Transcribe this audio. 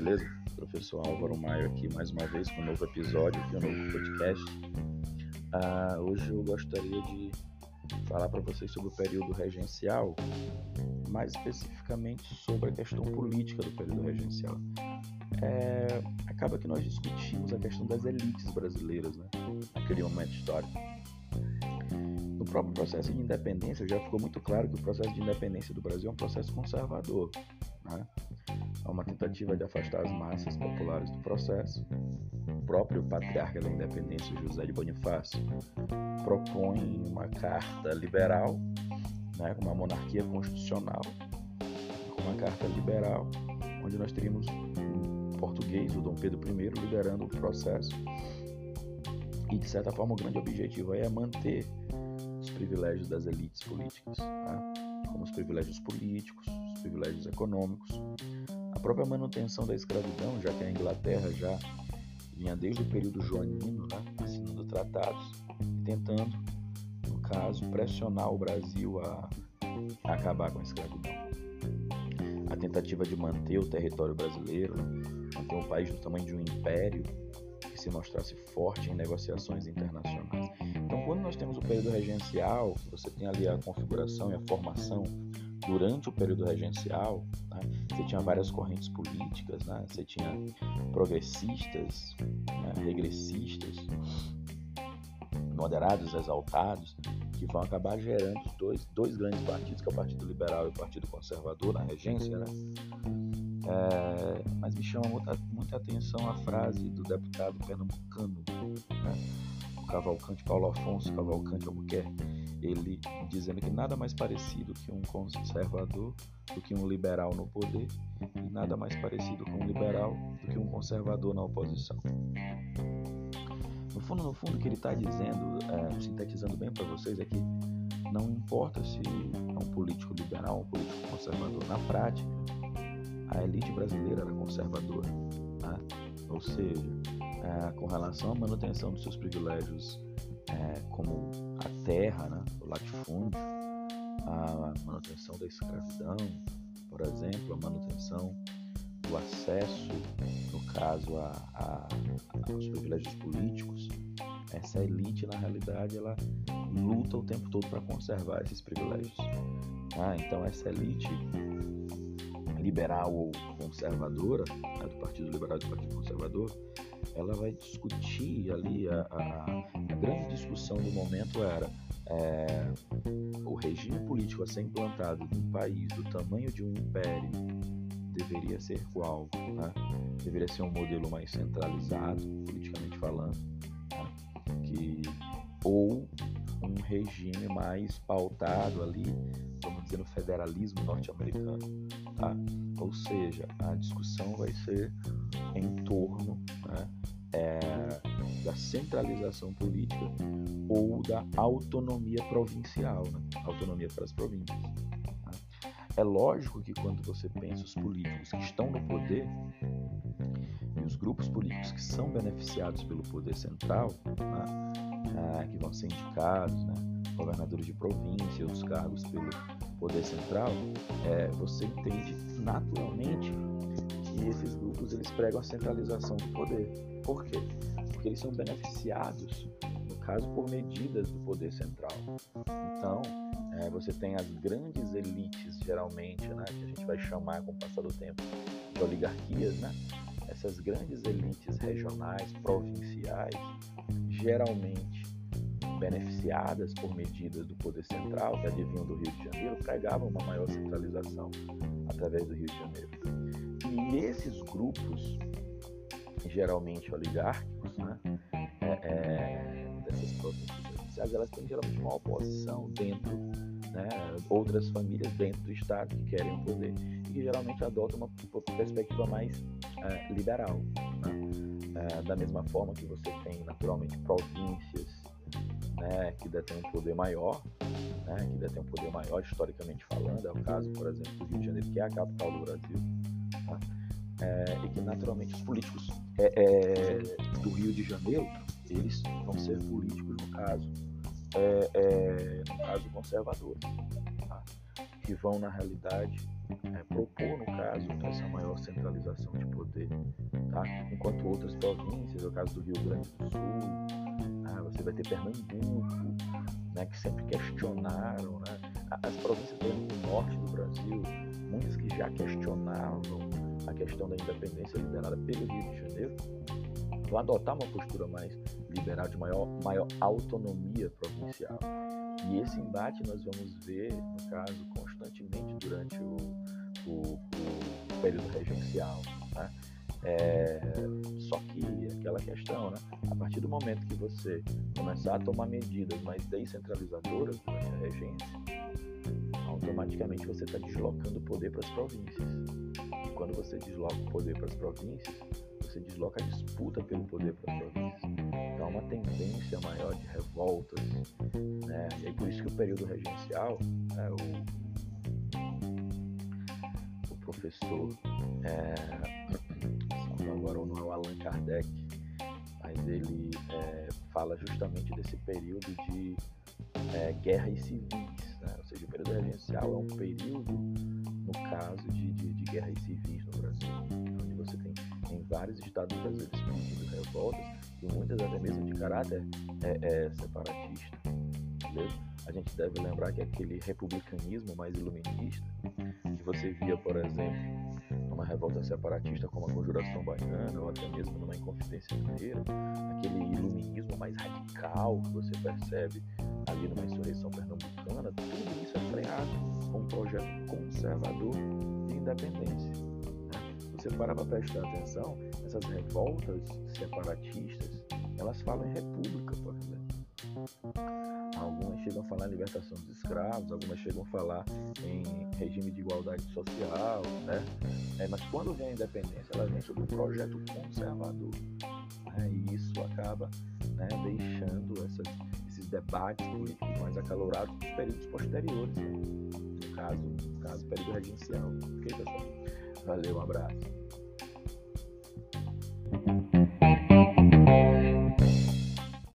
beleza? Professor Álvaro Maio aqui mais uma vez com um novo episódio, aqui, um novo podcast. Ah, hoje eu gostaria de falar para vocês sobre o período regencial, mais especificamente sobre a questão política do período regencial. É, acaba que nós discutimos a questão das elites brasileiras, né, naquele momento histórico. No próprio processo de independência, já ficou muito claro que o processo de independência do Brasil é um processo conservador. Né? É uma tentativa de afastar as massas populares do processo. O próprio patriarca da independência, José de Bonifácio, propõe uma carta liberal, né, uma monarquia constitucional, uma carta liberal, onde nós teríamos um português, o Dom Pedro I, liderando o processo. E, de certa forma, o grande objetivo é manter os privilégios das elites políticas, né, como os privilégios políticos, os privilégios econômicos, a própria manutenção da escravidão, já que a Inglaterra já vinha desde o período joanino, né, assinando tratados e tentando, no caso, pressionar o Brasil a, a acabar com a escravidão. A tentativa de manter o território brasileiro, manter um país do tamanho de um império que se mostrasse forte em negociações internacionais. Então, quando nós temos o período regencial, você tem ali a configuração e a formação durante o período regencial, né, você tinha várias correntes políticas, né, você tinha progressistas, né, regressistas, moderados, exaltados, que vão acabar gerando dois, dois grandes partidos, que é o Partido Liberal e o Partido Conservador na regência. Né? É, mas me chama muita, muita atenção a frase do deputado pernambucano, né? Cavalcante, Paulo Afonso Cavalcante Albuquerque, ele dizendo que nada mais parecido que um conservador do que um liberal no poder e nada mais parecido com um liberal do que um conservador na oposição. No fundo, no fundo, o que ele está dizendo, é, sintetizando bem para vocês, é que não importa se é um político liberal ou um político conservador. Na prática, a elite brasileira era conservadora, né? ou seja, é, com relação à manutenção dos seus privilégios é, como a terra, né, o latifúndio, a manutenção da escravidão, por exemplo, a manutenção do acesso, no caso, a, a, aos privilégios políticos, essa elite, na realidade, ela luta o tempo todo para conservar esses privilégios. Ah, então, essa elite liberal ou conservadora, né, do Partido Liberal e do Partido Conservador, ela vai discutir ali, a, a, a grande discussão do momento era é, o regime político a ser implantado num país do tamanho de um império deveria ser qual? Né? Deveria ser um modelo mais centralizado, politicamente falando, né? que, ou um regime mais pautado ali, vamos dizer, no federalismo norte-americano. Tá? Ou seja, a discussão vai ser em torno né, é, da centralização política ou da autonomia provincial, né? autonomia para as províncias. Tá? É lógico que quando você pensa os políticos que estão no poder os grupos políticos que são beneficiados pelo poder central, né? é, que vão ser indicados, né? governadores de província, os cargos pelo poder central, é, você entende naturalmente que esses grupos eles pregam a centralização do poder. Por quê? Porque eles são beneficiados, no caso, por medidas do poder central. Então, é, você tem as grandes elites, geralmente, né, que a gente vai chamar com o passar do tempo de oligarquias, né? Essas grandes elites regionais, provinciais, geralmente beneficiadas por medidas do poder central que adivinham do Rio de Janeiro, pregavam uma maior centralização através do Rio de Janeiro. E esses grupos, geralmente oligárquicos, né, é, é, dessas províncias elas têm geralmente uma oposição dentro, né, outras famílias dentro do Estado que querem o poder que geralmente adotam uma perspectiva mais é, liberal. Né? É, da mesma forma que você tem naturalmente províncias né, que detém um poder maior, né, que detém um poder maior historicamente falando, é o caso, por exemplo, do Rio de Janeiro, que é a capital do Brasil, tá? é, e que naturalmente os políticos é, é, do Rio de Janeiro, eles vão ser políticos, no caso, é, no caso conservadores, tá? que vão, na realidade, é, propor, no caso, essa maior centralização de poder, tá? enquanto outras províncias, no caso do Rio Grande do Sul, ah, você vai ter Pernambuco, né, que sempre questionaram, né? as províncias do norte do Brasil, muitas que já questionavam a questão da independência liderada pelo Rio de Janeiro, vão adotar uma postura mais liberal, de maior, maior autonomia provincial. E esse embate nós vamos ver, no caso, constantemente durante o, o, período regencial. Né? É, só que aquela questão, né? a partir do momento que você começar a tomar medidas mais descentralizadoras durante a regência, automaticamente você está deslocando o poder para as províncias. E quando você desloca o poder para as províncias, você desloca a disputa pelo poder para as províncias. Então há uma tendência maior de revoltas, né? e é por isso que o período regencial, né, o professor, é, agora não é o Allan Kardec, mas ele é, fala justamente desse período de é, guerras civis, né? ou seja, o período regencial é um período, no caso, de, de, de guerras civis no Brasil, onde você tem em vários estados brasileiros pedindo revoltas e muitas até mesmo de caráter é, é, separatista. Entendeu? A gente deve lembrar que aquele republicanismo mais iluminista, que você via, por exemplo, numa revolta separatista como a Conjuração Baiana, ou até mesmo numa Inconfidência Mineira, aquele iluminismo mais radical que você percebe ali numa insurreição pernambucana, tudo isso é freado com um projeto conservador de independência. Se você parar para prestar atenção, essas revoltas separatistas, elas falam em república, por exemplo. Algumas chegam a falar em libertação dos escravos, algumas chegam a falar em regime de igualdade social, né? É, mas quando vem a independência, ela vem sob um projeto conservador. Né? E isso acaba né, deixando essas, esses debates mais acalorados nos períodos posteriores, né? no caso, no caso período regencial. Ok, pessoal? Valeu, um abraço.